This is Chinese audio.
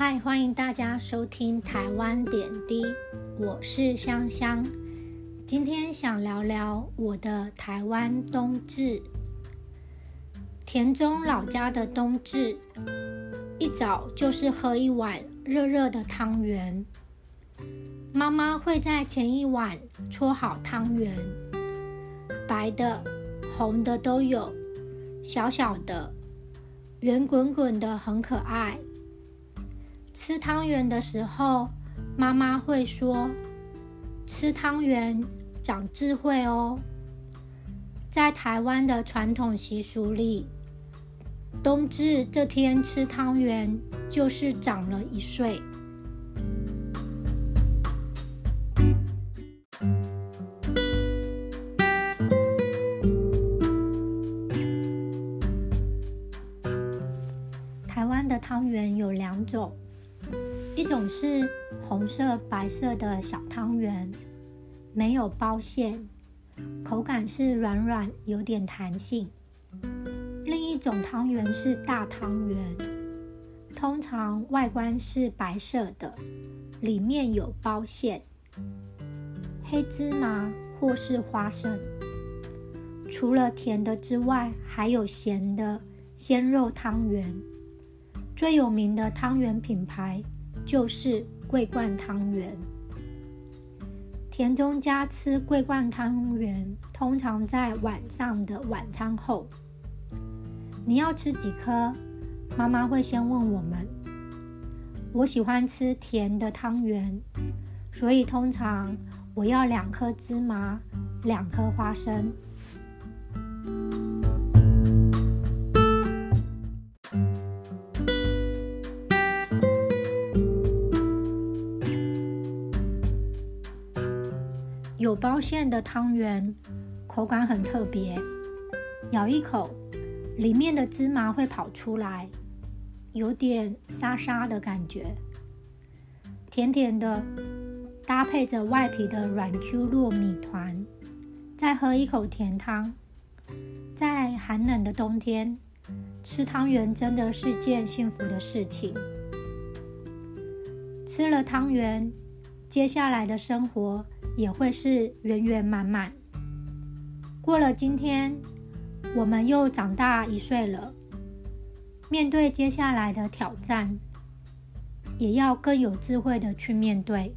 嗨，欢迎大家收听台湾点滴，我是香香。今天想聊聊我的台湾冬至。田中老家的冬至，一早就是喝一碗热热的汤圆。妈妈会在前一晚搓好汤圆，白的、红的都有，小小的、圆滚滚的，很可爱。吃汤圆的时候，妈妈会说：“吃汤圆长智慧哦。”在台湾的传统习俗里，冬至这天吃汤圆就是长了一岁。台湾的汤圆有两种。一种是红色、白色的小汤圆，没有包馅，口感是软软，有点弹性。另一种汤圆是大汤圆，通常外观是白色的，里面有包馅，黑芝麻或是花生。除了甜的之外，还有咸的鲜肉汤圆。最有名的汤圆品牌。就是桂冠汤圆。田中家吃桂冠汤圆，通常在晚上的晚餐后。你要吃几颗？妈妈会先问我们。我喜欢吃甜的汤圆，所以通常我要两颗芝麻，两颗花生。有包馅的汤圆，口感很特别，咬一口，里面的芝麻会跑出来，有点沙沙的感觉，甜甜的，搭配着外皮的软 Q 糯米团，再喝一口甜汤，在寒冷的冬天吃汤圆真的是件幸福的事情。吃了汤圆，接下来的生活。也会是圆圆满满。过了今天，我们又长大一岁了。面对接下来的挑战，也要更有智慧的去面对。